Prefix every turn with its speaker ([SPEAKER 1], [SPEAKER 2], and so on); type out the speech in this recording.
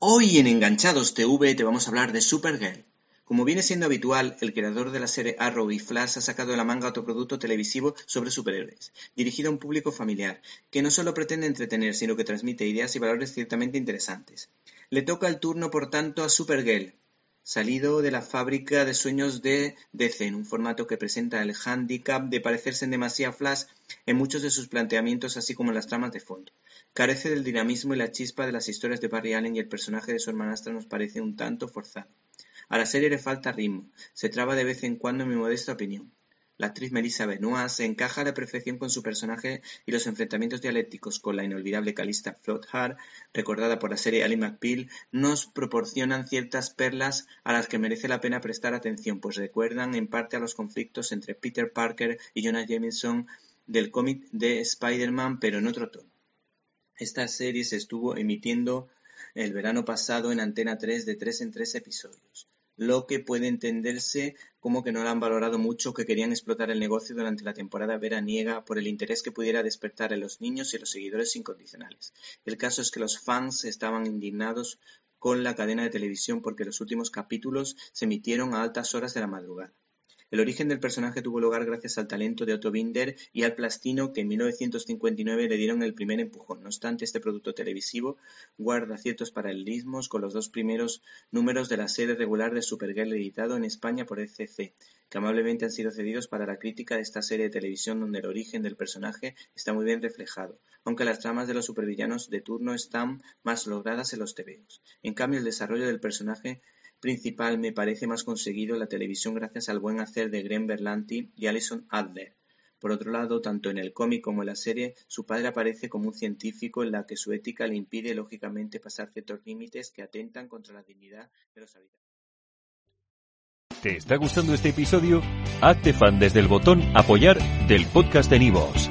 [SPEAKER 1] Hoy en Enganchados TV te vamos a hablar de Supergirl. Como viene siendo habitual, el creador de la serie Arrow y Flash ha sacado de la manga otro producto televisivo sobre superhéroes, dirigido a un público familiar, que no solo pretende entretener, sino que transmite ideas y valores ciertamente interesantes. Le toca el turno, por tanto, a Supergirl, salido de la fábrica de sueños de DC, en un formato que presenta el handicap de parecerse en demasía Flash en muchos de sus planteamientos, así como en las tramas de fondo. Carece del dinamismo y la chispa de las historias de Barry Allen y el personaje de su hermanastra nos parece un tanto forzado. A la serie le falta ritmo, se traba de vez en cuando en mi modesta opinión. La actriz Melissa Benoist se encaja a la perfección con su personaje y los enfrentamientos dialécticos con la inolvidable Calista Flockhart, recordada por la serie Ali McBeal, nos proporcionan ciertas perlas a las que merece la pena prestar atención, pues recuerdan en parte a los conflictos entre Peter Parker y Jonah Jameson del cómic de Spider-Man, pero en otro tono. Esta serie se estuvo emitiendo el verano pasado en Antena 3 de tres en tres episodios, lo que puede entenderse como que no la han valorado mucho, que querían explotar el negocio durante la temporada veraniega por el interés que pudiera despertar en los niños y los seguidores incondicionales. El caso es que los fans estaban indignados con la cadena de televisión porque los últimos capítulos se emitieron a altas horas de la madrugada. El origen del personaje tuvo lugar gracias al talento de Otto Binder y al plastino que en 1959 le dieron el primer empujón. No obstante, este producto televisivo guarda ciertos paralelismos con los dos primeros números de la serie regular de Supergirl editado en España por ECC, que amablemente han sido cedidos para la crítica de esta serie de televisión donde el origen del personaje está muy bien reflejado, aunque las tramas de los supervillanos de turno están más logradas en los tebeos. En cambio, el desarrollo del personaje principal me parece más conseguido en la televisión gracias al buen hacer de Graham Berlanti y Alison Adler. Por otro lado, tanto en el cómic como en la serie, su padre aparece como un científico en la que su ética le impide lógicamente pasar ciertos límites que atentan contra la dignidad de los habitantes.
[SPEAKER 2] ¿Te está gustando este episodio? Hazte fan desde el botón apoyar del podcast de Nivos.